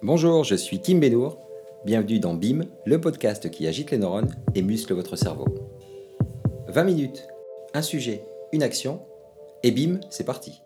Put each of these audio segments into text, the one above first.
Bonjour, je suis Kim Benour. Bienvenue dans BIM, le podcast qui agite les neurones et muscle votre cerveau. 20 minutes, un sujet, une action, et BIM, c'est parti.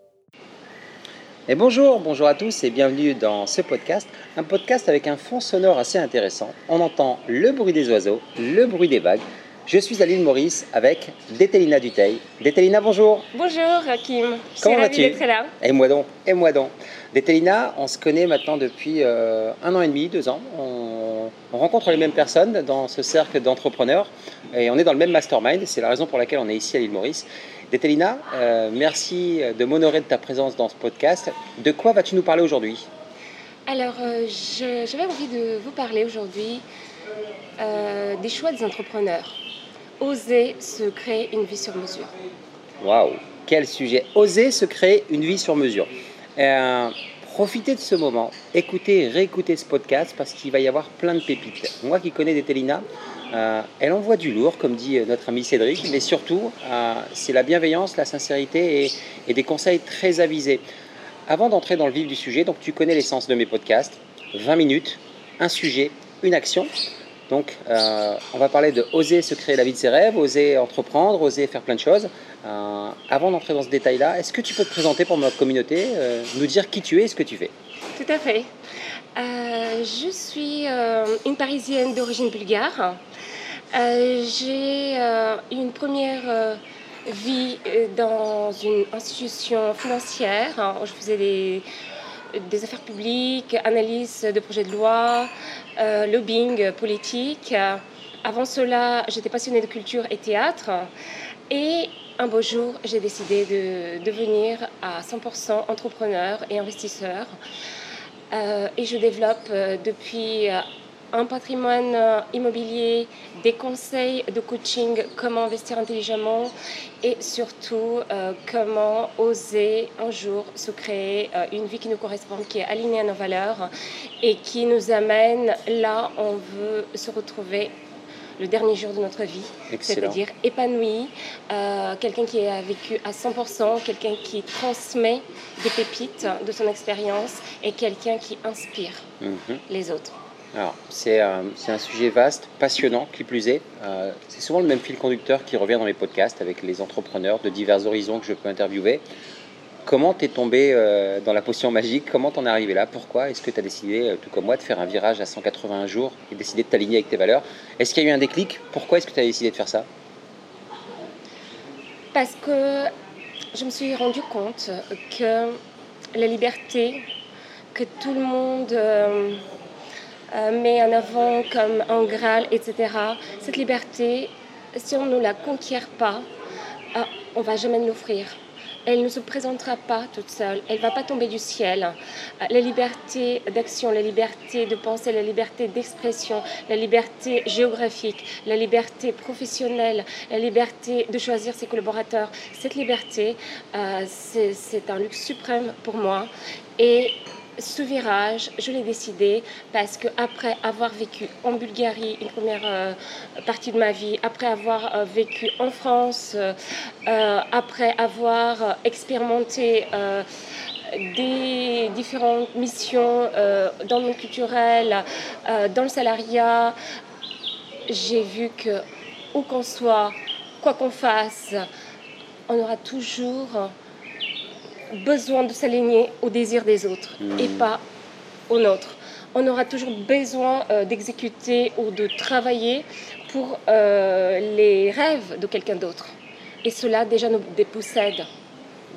Et bonjour, bonjour à tous et bienvenue dans ce podcast, un podcast avec un fond sonore assez intéressant. On entend le bruit des oiseaux, le bruit des vagues. Je suis à l'île Maurice avec Dételina Duteil. Dételina, bonjour. Bonjour Kim, je Comment vas-tu d'être là. Et moi donc, et moi donc. Dételina, on se connaît maintenant depuis euh, un an et demi, deux ans. On, on rencontre les mêmes personnes dans ce cercle d'entrepreneurs et on est dans le même mastermind. C'est la raison pour laquelle on est ici à l'île Maurice. Dételina, euh, merci de m'honorer de ta présence dans ce podcast. De quoi vas-tu nous parler aujourd'hui? Alors, euh, je- j'avais envie de vous parler aujourd'hui euh, des choix des entrepreneurs. Oser se créer une vie sur mesure. Waouh, quel sujet Oser se créer une vie sur mesure. Euh, profitez de ce moment, écoutez, réécoutez ce podcast parce qu'il va y avoir plein de pépites. Moi qui connais Dételina, euh, elle envoie du lourd, comme dit euh, notre ami Cédric, mais surtout, c'est la bienveillance, la sincérité et, et des conseils très avisés. Avant d'entrer dans le vif du sujet, donc tu connais l'essence de mes podcasts, 20 minutes, un sujet, une action. Donc, euh, on va parler de oser se créer la vie de ses rêves, oser entreprendre, oser faire plein de choses. Euh, avant d'entrer dans ce détail-là, est-ce que tu peux te présenter pour notre communauté, euh, nous dire qui tu es et ce que tu fais? Tout à fait. Je suis une Parisienne d'origine bulgare. J'ai une première vie dans une institution financière. hein, Je faisais des, des affaires publiques, analyse de projets de loi, euh, lobbying politique. Avant cela, j'étais passionnée de culture et théâtre. Et un beau jour, j'ai décidé de devenir à 100% entrepreneur et investisseur. Euh, et je développe euh, depuis un patrimoine euh, immobilier, des conseils de coaching, comment investir intelligemment et surtout euh, comment oser un jour se créer euh, une vie qui nous correspond, qui est alignée à nos valeurs et qui nous amène là où on veut se retrouver le dernier jour de notre vie, c'est-à-dire épanoui, euh, quelqu'un qui a vécu à 100%, quelqu'un qui transmet des pépites de son expérience et quelqu'un qui inspire Mhm. les autres. Alors, c'est euh, c'est un sujet vaste, passionnant, qui plus est. Euh, c'est souvent le même fil conducteur qui revient dans les podcasts avec les entrepreneurs de divers horizons que je peux interviewer. Comment t'es tombé euh, dans la potion magique? Comment t'en es arrivé là? Pourquoi est-ce que tu as décidé, tout comme moi, de faire un virage à 180 jours et décidé de t'aligner avec tes valeurs? Est-ce qu'il y a eu un déclic? Pourquoi est-ce que tu as décidé de faire ça? Parce que je me suis rendu compte que la liberté que tout le monde met en avant comme un Graal, etc., cette liberté, si on ne la conquiert pas, euh, on ne va jamais nous l'offrir. Elle ne se présentera pas toute seule, elle ne va pas tomber du ciel. Euh, La liberté d'action, la liberté de penser, la liberté d'expression, la liberté géographique, la liberté professionnelle, la liberté de choisir ses collaborateurs, cette liberté, euh, c'est un luxe suprême pour moi. Et ce virage, je l'ai décidé parce que après avoir vécu en Bulgarie une première euh, partie de ma vie, après avoir euh, vécu en France, euh, après avoir expérimenté des différentes missions dans le monde culturel, dans le salariat, j'ai vu que où qu'on soit, quoi qu'on fasse, on aura toujours besoin de s'aligner au désir des autres et pas au nôtre. On aura toujours besoin euh, d'exécuter ou de travailler pour euh, les rêves de quelqu'un d'autre. Et cela déjà nous dépossède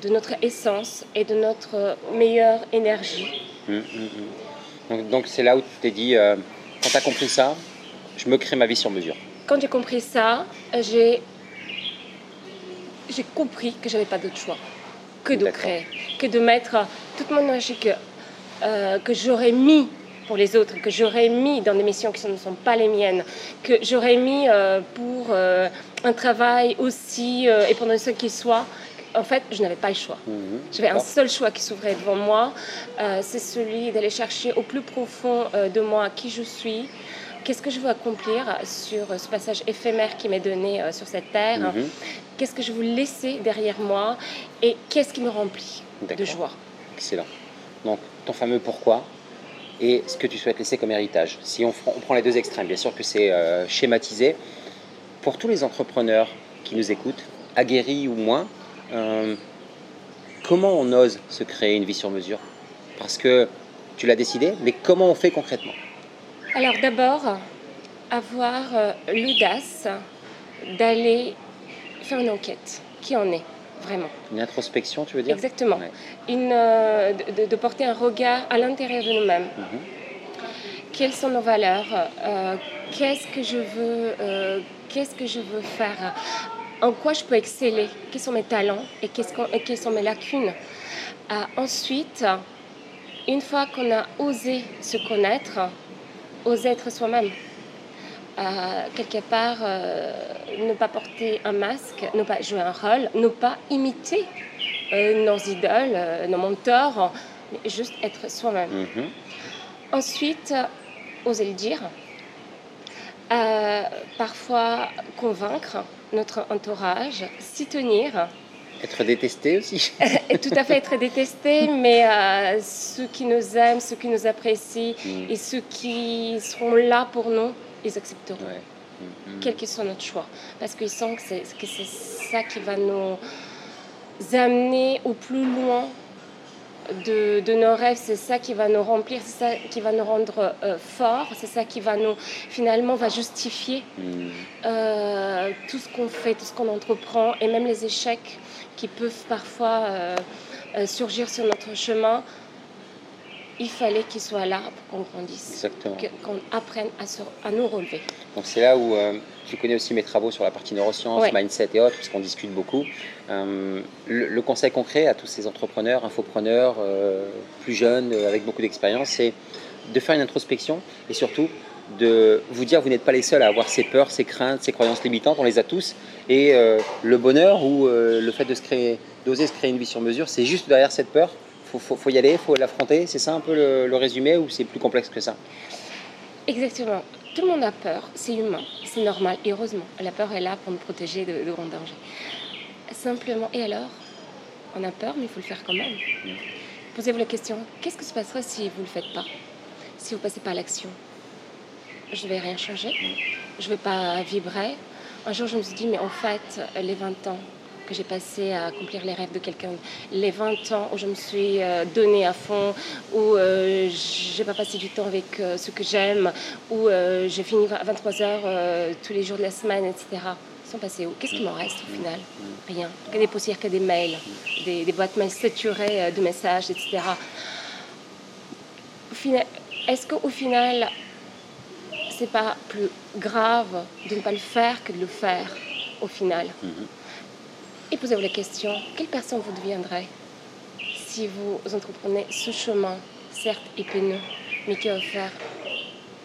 de notre essence et de notre meilleure énergie. Hum, hum. Donc c'est là où tu t'es dit, euh, quand tu as compris ça, je me crée ma vie sur mesure. Quand j'ai compris ça, j'ai j'ai compris que j'avais pas d'autre choix que de créer, que de mettre toute mon énergie que, euh, que j'aurais mis pour les autres, que j'aurais mis dans des missions qui ne sont pas les miennes, que j'aurais mis euh, pour euh, un travail aussi euh, et pendant ce qu'il soit. En fait, je n'avais pas le choix. Mhm. J'avais un seul choix qui s'ouvrait devant moi, c'est celui d'aller chercher au plus profond de moi qui je suis, qu'est-ce que je veux accomplir sur ce passage éphémère qui m'est donné euh, sur cette terre, Mhm. qu'est-ce que je veux laisser derrière moi et qu'est-ce qui me remplit de joie? Excellent. Donc, ton fameux pourquoi, et ce que tu souhaites laisser comme héritage. Si on, on prend les deux extrêmes, bien sûr que c'est euh, schématisé. Pour tous les entrepreneurs qui nous écoutent, aguerris ou moins, euh, comment on ose se créer une vie sur mesure? Parce que tu l'as décidé, mais comment on fait concrètement? Alors d'abord, avoir euh, l'audace d'aller faire une enquête. Qui en est vraiment? Une introspection, tu veux dire? Exactement. Ouais. Une, euh, de, de porter un regard à l'intérieur de nous-mêmes. Mhm. Quelles sont nos valeurs? Euh, Qu'est-ce que je veux euh, Qu'est-ce que je veux faire? En quoi je peux exceller? Quels sont mes talents et, quelles sont mes lacunes? Ensuite, une fois qu'on a osé se connaître, oser être soi-même. Euh, quelque part, euh, ne pas porter un masque, ne pas jouer un rôle, ne pas imiter euh, nos idoles, nos mentors, mais juste être soi-même. Mhm. Ensuite, oser le dire. Parfois convaincre notre entourage, s'y tenir, Être détesté aussi tout à fait être détesté, mais euh, ceux qui nous aiment, ceux qui nous apprécient Mhm. et ceux qui seront là pour nous, ils accepteront, Ouais. Mhm. quel que soit notre choix. Parce qu'ils sentent que c'est ça qui va nous amener au plus loin de, de nos rêves, c'est ça qui va nous remplir, c'est ça qui va nous rendre euh, forts, c'est ça qui va nous, finalement, va justifier Mhm. euh, tout ce qu'on fait, tout ce qu'on entreprend, et même les échecs qui peuvent parfois euh, surgir sur notre chemin, il fallait qu'ils soient là pour qu'on grandisse, qu'on apprenne à, se- à nous relever. Donc c'est là où euh, tu connais aussi mes travaux sur la partie neurosciences, Ouais. mindset et autres, puisqu'on discute beaucoup. Euh, le, le conseil concret à tous ces entrepreneurs, infopreneurs, euh, plus jeunes, euh, avec beaucoup d'expérience, c'est de faire une introspection et surtout de vous dire vous n'êtes pas les seuls à avoir ces peurs, ces craintes, ces croyances limitantes, on les a tous. Et euh, le bonheur ou le fait de se créer, d'oser se créer une vie sur mesure, c'est juste derrière cette peur. Faut, faut, faut y aller, faut l'affronter. C'est ça un peu le, le résumé ou c'est plus complexe que ça? Exactement. Tout le monde a peur, c'est humain, c'est normal, et heureusement, la peur est là pour nous protéger de, grands dangers. Simplement, et alors? On a peur, mais il faut le faire quand même. Posez-vous la question, qu'est-ce que se passera si vous ne le faites pas? Si vous passez pas à l'action? Je ne vais rien changer, je ne vais pas vibrer. Un jour, je me suis dit, mais en fait, les 20 ans que j'ai passé à accomplir les rêves de quelqu'un, les 20 ans où je me suis euh, donnée à fond, où euh, j'ai pas passé du temps avec euh, ceux que j'aime, où euh, j'ai fini à 23 heures euh, tous les jours de la semaine, etc. sont passés où Qu'est-ce qui m'en reste au final? Rien. Que des poussières, que des mails, des, boîtes mails saturées de messages, etc. Est-ce qu'au final, c'est pas plus grave de ne pas le faire que de le faire au final? Mhm. Et posez-vous la question, quelle personne vous deviendrez si vous entreprenez ce chemin, certes épineux, mais qui va vous faire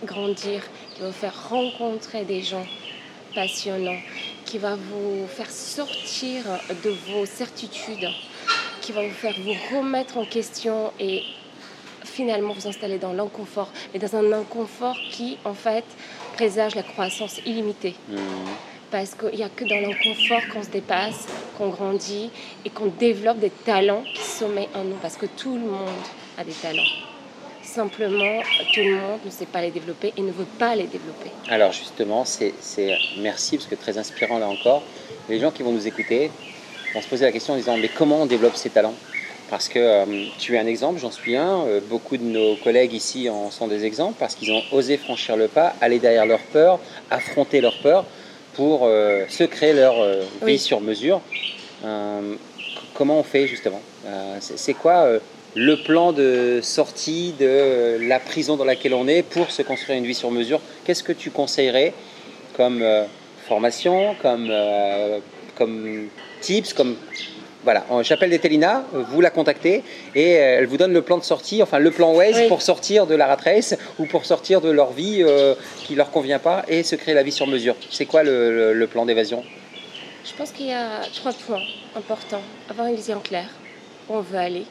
grandir, qui va vous faire rencontrer des gens passionnants, qui va vous faire sortir de vos certitudes, qui va vous faire vous remettre en question et finalement vous installer dans l'inconfort, mais dans un inconfort qui en fait présage la croissance illimitée Mhm. parce qu'il n'y a que dans l'inconfort qu'on se dépasse, qu'on grandit et qu'on développe des talents qui sommeillent en nous, parce que tout le monde a des talents. Simplement, tout le monde ne sait pas les développer et ne veut pas les développer. Alors justement, c'est merci parce que très inspirant là encore. Les gens qui vont nous écouter vont se poser la question en disant mais comment on développe ces talents? Parce que euh, tu es un exemple, j'en suis un. euh, beaucoup de nos collègues ici en sont des exemples parce qu'ils ont osé franchir le pas, aller derrière leur peur, affronter leur peur pour euh, se créer leur euh, vie Oui. sur mesure. Euh, comment on fait justement? C'est- quoi le plan de sortie de la prison dans laquelle on est pour se construire une vie sur mesure? Qu'est-ce que tu conseillerais comme formation, comme, comme tips, comme voilà, j'appelle Dételina, vous la contactez et euh, elle vous donne le plan de sortie, enfin le plan Waze Oui. pour sortir de la rat race ou pour sortir de leur vie euh, qui leur convient pas et se créer la vie sur mesure. C'est quoi le, le- le plan d'évasion? Je pense qu'il y a trois points importants. Avoir une vision claire, où on veut aller.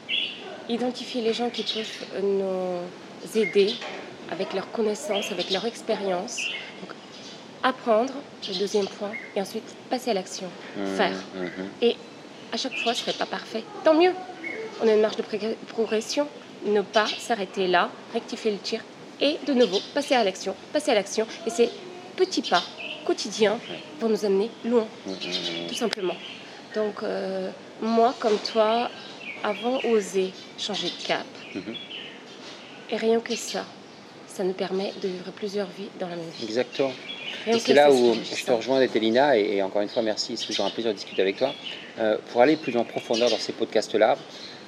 Identifier les gens qui peuvent nous aider avec leurs connaissances, avec leur expérience. Donc, apprendre, le deuxième point, et ensuite passer à l'action, faire. Mhm. Et à chaque fois, ce serait pas parfait. Tant mieux. On a une marge de progression. Ne pas s'arrêter là, rectifier le tir et de nouveau passer à l'action, passer à l'action. Et ces petits pas quotidiens vont nous amener loin, tout simplement. Donc, euh, moi, comme toi, avons osé changer de cap. Mhm. Et rien que ça, ça nous permet de vivre plusieurs vies dans la même vie. Exactement. Et c'est là où je te rejoins, Détélina, et, et encore une fois, merci, c'est toujours un plaisir de discuter avec toi. Euh, pour aller plus en profondeur dans ces podcasts-là,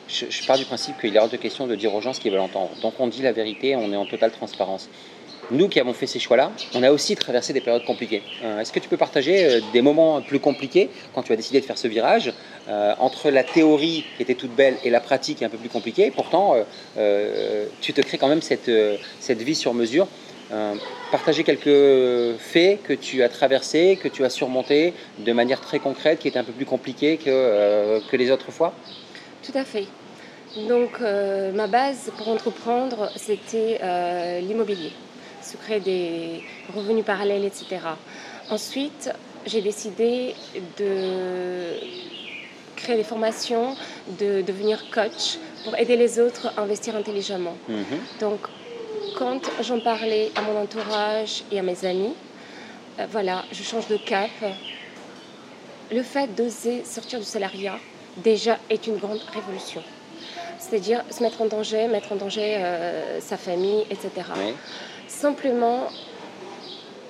je, je pars du principe qu'il est hors de question de dire aux gens ce qu'ils veulent entendre. Donc on dit la vérité, on est en totale transparence. Nous qui avons fait ces choix-là, on a aussi traversé des périodes compliquées. Euh, Est-ce que tu peux partager euh, des moments plus compliqués quand tu as décidé de faire ce virage euh, entre la théorie qui était toute belle et la pratique qui est un peu plus compliquée Pourtant, tu te crées quand même cette, cette vie sur mesure. Euh, partager quelques faits que tu as traversés, que tu as surmontés de manière très concrète, qui est un peu plus compliquée que, euh, que les autres fois? Tout à fait. Donc, euh, ma base pour entreprendre, c'était l'immobilier, se créer des revenus parallèles, etc. Ensuite, j'ai décidé de créer des formations, de devenir coach pour aider les autres à investir intelligemment. Mhm. Donc, quand j'en parlais à mon entourage et à mes amis, euh, voilà, je change de cap. Le fait d'oser sortir du salariat, déjà, est une grande révolution. C'est-à-dire se mettre en danger, mettre en danger euh, sa famille, etc. Oui. Simplement,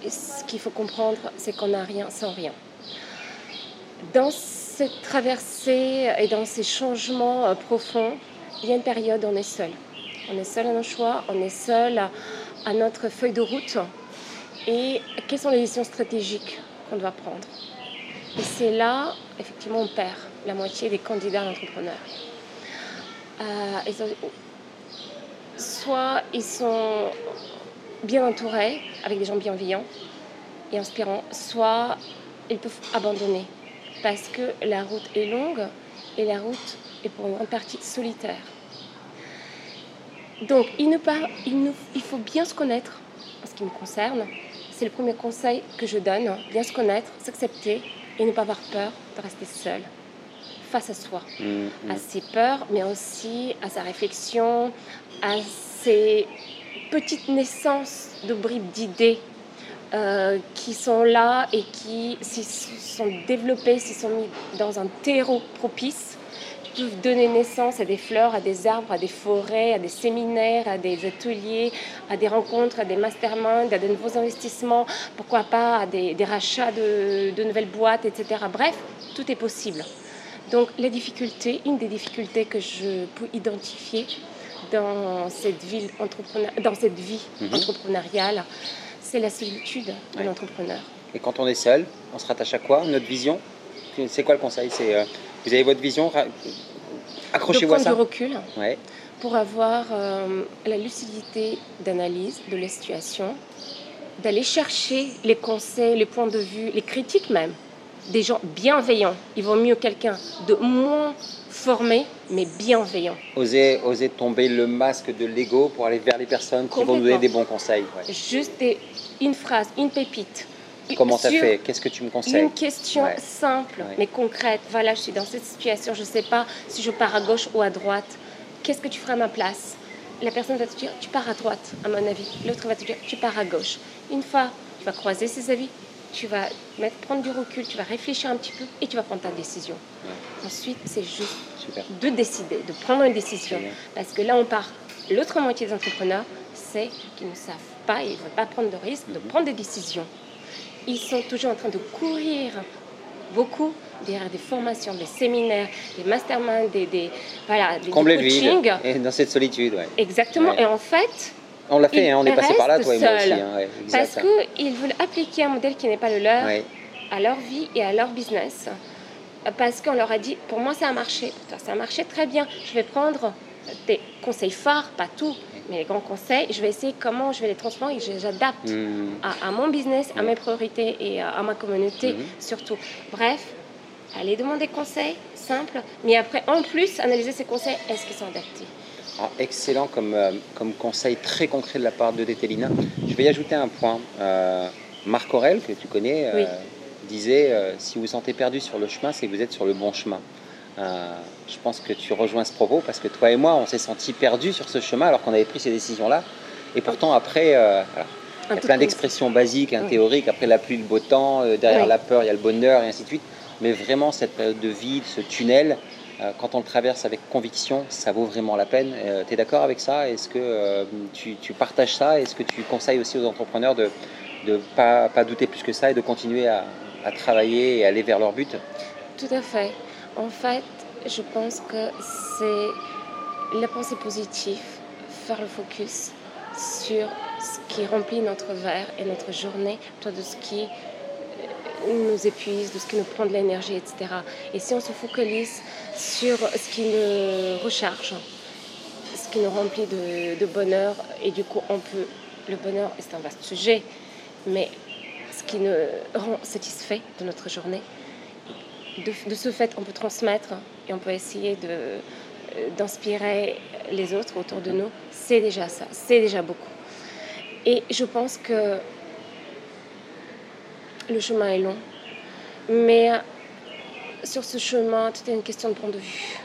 ce qu'il faut comprendre, c'est qu'on n'a rien sans rien. Dans cette traversée et dans ces changements euh, profonds, il y a une période où on est seul. On est seul à nos choix, on est seul à, notre feuille de route. Et quelles sont les décisions stratégiques qu'on doit prendre? Et c'est là, effectivement, on perd la moitié des candidats à l'entrepreneur. Euh, soit ils sont bien entourés, avec des gens bienveillants et inspirants, soit ils peuvent abandonner parce que la route est longue et la route est pour une grande partie solitaire. Donc, il, ne par- il, faut bien se connaître en ce qui me concerne. C'est le premier conseil que je donne, bien se connaître, s'accepter et ne pas avoir peur de rester seul face à soi Mhm. à ses peurs, mais aussi à sa réflexion, à ses petites naissances de bribes d'idées euh, qui sont là et qui, s'ils sont développées, s'ils sont mis dans un terreau propice, peuvent donner naissance à des fleurs, à des arbres, à des forêts, à des séminaires, à des ateliers, à des rencontres, à des masterminds, à de nouveaux investissements, pourquoi pas à des, des rachats de, de nouvelles boîtes, etc. Bref, tout est possible. Donc les difficultés, une des difficultés que je peux identifier dans cette, ville entrepreneur, dans cette vie Mhm. entrepreneuriale, c'est la solitude de Ouais. l'entrepreneur. Et quand on est seul, on se rattache à quoi? Notre vision? C'est quoi le conseil? C'est euh, Vous avez votre vision De Accrochez-vous à ça du recul Ouais. pour avoir euh, la lucidité d'analyse de la situation, d'aller chercher les conseils, les points de vue, les critiques même, des gens bienveillants. Il vaut mieux quelqu'un de moins formé, mais bienveillant. Oser, oser tomber le masque de l'ego pour aller vers les personnes qui vont nous donner des bons conseils. ouais. Juste des- une phrase, une pépite. Comment tu as Sur fait? Qu'est-ce que tu me conseilles? Une question Ouais. simple, Ouais. mais concrète. Voilà, je suis dans cette situation, je ne sais pas si je pars à gauche ou à droite. Qu'est-ce que tu ferais à ma place? La personne va te dire, tu pars à droite, à mon avis. L'autre va te dire, tu pars à gauche. Une fois, tu vas croiser ses avis, tu vas mettre, prendre du recul, tu vas réfléchir un petit peu et tu vas prendre ta décision. Ensuite, c'est juste Super. de décider, de prendre une décision. Parce que là, on part. L'autre moitié des entrepreneurs, c'est qu'ils ne savent pas et ils ne veulent pas prendre de risques, de Mhm. prendre des décisions. Ils sont toujours en train de courir beaucoup derrière des formations, des séminaires, des masterminds, des, des, voilà, des, Combler du le vide. coaching. Et dans cette solitude, ouais. Exactement. Ouais. Et en fait, On l'a fait, hein, on est passé par là, toi et moi aussi. hein, ouais, parce qu'ils veulent appliquer un modèle qui n'est pas le leur Ouais. à leur vie et à leur business. Parce qu'on leur a dit, pour moi ça a marché, pour toi ça a marché très bien, je vais prendre des conseils phares, pas tout, mais les grands conseils, je vais essayer comment je vais les transformer et je- j'adapte Mhm. à, à mon business, à Ouais. mes priorités et à, à ma communauté Mhm. surtout. Bref, allez demander conseils, simple, mais après en plus analyser ces conseils, est-ce qu'ils sont adaptés? Excellent comme, euh, comme conseil très concret de la part de Détélina. Je vais y ajouter un point. Euh, Marc Aurel, que tu connais, euh, Oui. disait si vous vous sentez perdu sur le chemin, c'est que vous êtes sur le bon chemin. Euh, je pense que tu rejoins ce propos parce que toi et moi, on s'est sentis perdus sur ce chemin alors qu'on avait pris ces décisions-là. Et pourtant, après, euh, il y a plein d'expressions basiques, hein, théoriques. Après la pluie, le beau temps, euh, derrière la peur, il y a le bonheur, et ainsi de suite. Mais vraiment, cette période de vide, ce tunnel, quand on le traverse avec conviction, ça vaut vraiment la peine. tu es d'accord avec ça? Est-ce que tu, partages ça? Est-ce que tu conseilles aussi aux entrepreneurs de ne pas, pas, douter plus que ça et de continuer à, à travailler et aller vers leur but? Tout à fait. En fait, je pense que c'est la pensée positive, faire le focus sur ce qui remplit notre verre et notre journée, plutôt de ce qui euh, nous épuise, de ce qui nous prend de l'énergie, etc. Et si on se focalise sur ce qui nous recharge, ce qui nous remplit de, bonheur, et du coup, on peut. Le bonheur, c'est un vaste sujet, mais ce qui nous rend satisfait de notre journée, de, ce fait, on peut transmettre et on peut essayer euh, d'inspirer les autres autour de nous. C'est déjà ça, c'est déjà beaucoup. Et je pense que le chemin est long, mais sur ce chemin, tout est une question de point de vue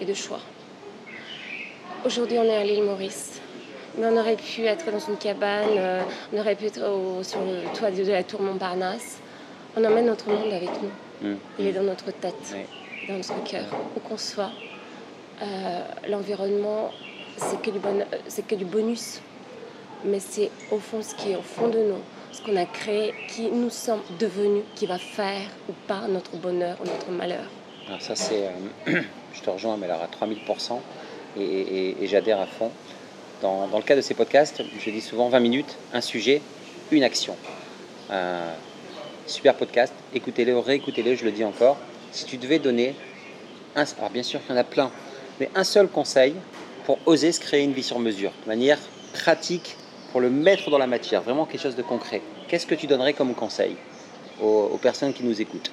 et de choix. Aujourd'hui, on est à l'île Maurice. Mais on aurait pu être dans une cabane, euh, on aurait pu être sur le toit de la tour Montparnasse. On emmène notre monde avec nous. Mm. Il est dans notre tête, dans notre cœur, où qu'on soit. Euh, l'environnement, c'est que, du bon, c'est que du bonus, mais c'est au fond ce qui est au fond de nous, ce qu'on a créé, qui nous sommes devenus, qui va faire ou pas notre bonheur ou notre malheur. Alors ça, c'est, euh, je te rejoins, mais alors à 3000%, et, et, j'adhère à fond. Dans, dans, le cas de ces podcasts, je dis souvent 20 minutes, un sujet, une action. Euh, super podcast, écoutez-le, réécoutez-le, je le dis encore. Si tu devais donner, un, alors bien sûr qu'il y en a plein, mais un seul conseil pour oser se créer une vie sur mesure, de manière pratique, pour le mettre dans la matière, vraiment quelque chose de concret, qu'est-ce que tu donnerais comme conseil aux, personnes qui nous écoutent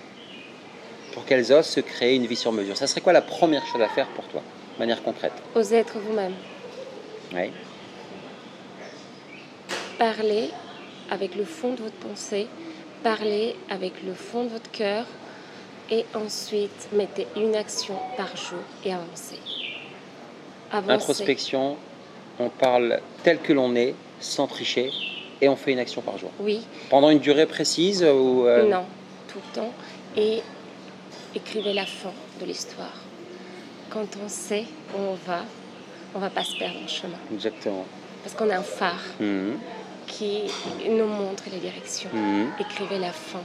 pour qu'elles osent se créer une vie sur mesure? Ça serait quoi la première chose à faire pour toi, de manière concrète? Oser être vous-même. Oui. Parler avec le fond de votre pensée parlez avec le fond de votre cœur et ensuite mettez une action par jour et avancez. Introspection, on parle tel que l'on est, sans tricher, et on fait une action par jour. Oui. Pendant une durée précise ou euh, Non, tout le temps. Et écrivez la fin de l'histoire. Quand on sait où on va, on va pas se perdre en chemin. Exactement. Parce qu'on a un phare. Mmh qui nous montre les directions. Mhm. Écrivez la fin.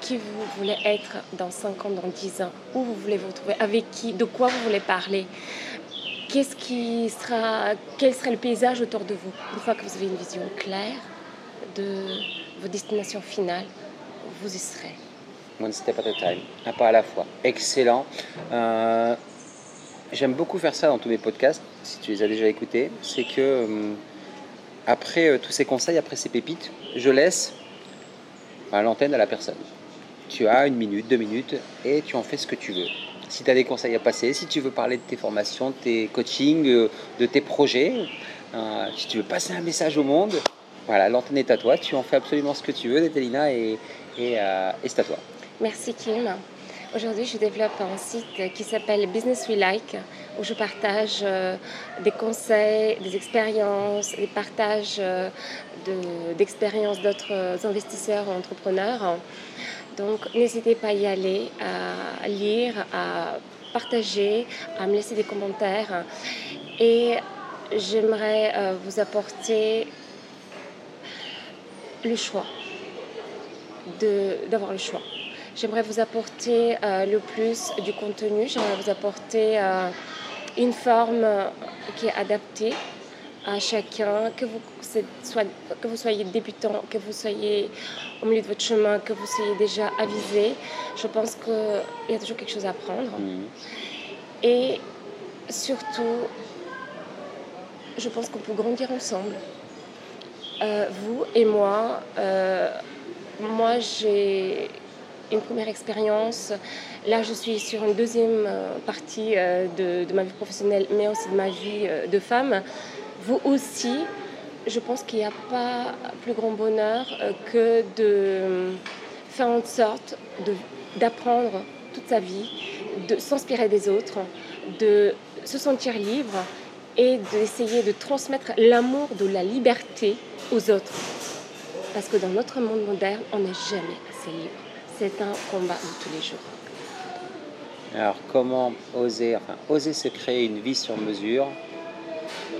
Qui vous voulez être dans 5 ans, dans 10 ans? Où vous voulez vous trouver Avec qui? De quoi vous voulez parler? Qu'est-ce qui sera, Quel sera le paysage autour de vous? Une fois que vous avez une vision claire de vos destinations finales, vous y serez. One step at a time, un pas à la fois. Excellent. Euh, j'aime beaucoup faire ça dans tous mes podcasts, si tu les as déjà écoutés. C'est que hum, après euh, tous ces conseils, après ces pépites, je laisse l'antenne à la personne. Tu as une minute, deux minutes, et tu en fais ce que tu veux. Si tu as des conseils à passer, si tu veux parler de tes formations, de tes coachings, euh, de tes projets, euh, si tu veux passer un message au monde, voilà, l'antenne est à toi. Tu en fais absolument ce que tu veux, Dételina, et c'est à toi. Merci Kim. Aujourd'hui, je développe un site qui s'appelle Business We Like, où je partage euh, des conseils, des expériences, des partages euh, d'expériences d'autres investisseurs ou entrepreneurs. Donc, n'hésitez pas à y aller, à lire, à partager, à me laisser des commentaires. Et j'aimerais euh, vous apporter le choix, d'avoir le choix. J'aimerais vous apporter le plus du contenu, j'aimerais vous apporter une forme euh, qui est adaptée à chacun, que vous, que vous soyez débutant, que vous soyez au milieu de votre chemin, que vous soyez déjà avisé. Je pense qu'il y a toujours quelque chose à apprendre. Mhm. Et surtout, je pense qu'on peut grandir ensemble. vous et moi, moi j'ai une première expérience. Là, je suis sur une deuxième euh, partie euh, de, ma vie professionnelle, mais aussi de ma vie euh, de femme. Vous aussi, je pense qu'il n'y a pas plus grand bonheur que de faire en sorte d'apprendre toute sa vie, de s'inspirer des autres, de se sentir libre et d'essayer de transmettre l'amour de la liberté aux autres. Parce que dans notre monde moderne, on n'est jamais assez libre. C'est un combat de tous les jours. Alors comment oser, enfin, oser se créer une vie sur mesure?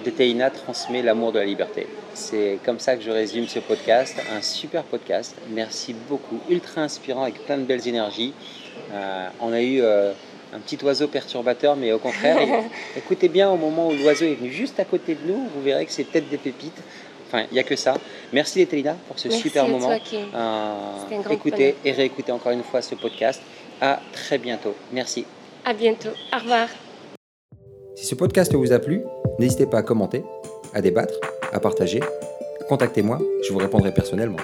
Détéina transmet l'amour de la liberté. C'est comme ça que je résume ce podcast. Un super podcast. Merci beaucoup. Ultra inspirant avec plein de belles énergies. Euh, on a eu euh, un petit oiseau perturbateur, mais au contraire, écoutez bien au moment où l'oiseau est venu juste à côté de nous, vous verrez que c'est peut-être des pépites. Enfin, il n'y a que ça. Merci Détélina pour ce super moment. Euh, écoutez et réécoutez encore une fois ce podcast. À très bientôt. Merci. À bientôt. Au revoir. Si ce podcast vous a plu, n'hésitez pas à commenter, à débattre, à partager. Contactez-moi, je vous répondrai personnellement.